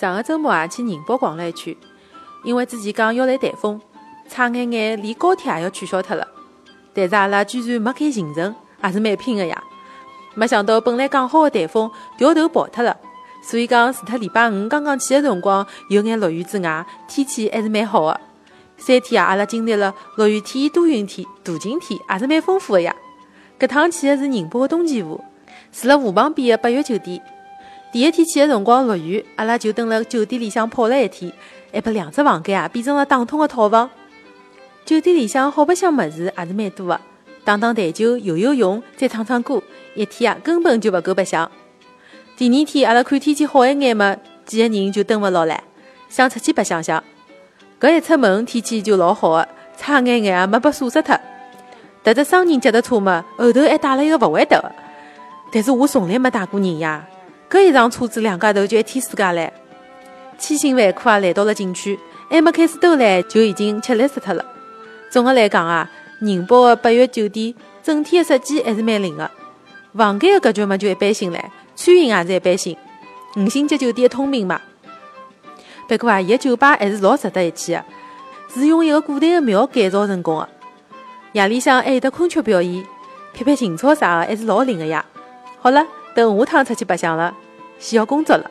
上个周末啊，去宁波逛了一圈，因为之前讲要来台风，差眼眼连高铁也要取消脱了。但是阿拉居然没改行程，也是蛮拼的呀。没想到本来讲好的台风掉头跑脱了，所以讲除脱礼拜五刚刚去的辰光有眼落雨之外，天气还是蛮好的。三天啊，阿拉经历了落雨天、多云天、大晴天，也是蛮丰富的呀。搿趟去的是宁波的东钱湖，住了湖旁边的八月酒店。第一天去的辰光落雨，阿拉就蹲辣酒店里向泡了一天，还把两只房间啊变成了打通的套房。酒店里向好白相物事也是蛮多的，打打台球、游游泳、再唱唱歌，一天啊根本就勿够白相。第二天阿拉看天气好一眼么，几个人就蹲勿牢了，想出去白相相。搿一出门，天气就老好的，差眼眼啊没被晒死脱。踏着双人脚踏车么，后头还带了一个勿会踏的。但是我从来没带过人呀，搿一上车子，两家头就一天世界唻。千辛万苦啊，来到了景区，还没开始兜唻，就已经吃力死脱了。总的来讲啊，宁波的八月酒店整体的设计还是蛮灵的，房间的格局嘛就一般性唻，餐饮也是一般性，五星级酒店的通病嘛。不过啊，伊个酒吧还是老值得一去的，是用一个古代的庙改造成功的。夜里向还有得昆曲表演，拍拍情操啥的，还是老灵的呀。好了，等下趟出去白相了，先要工作了。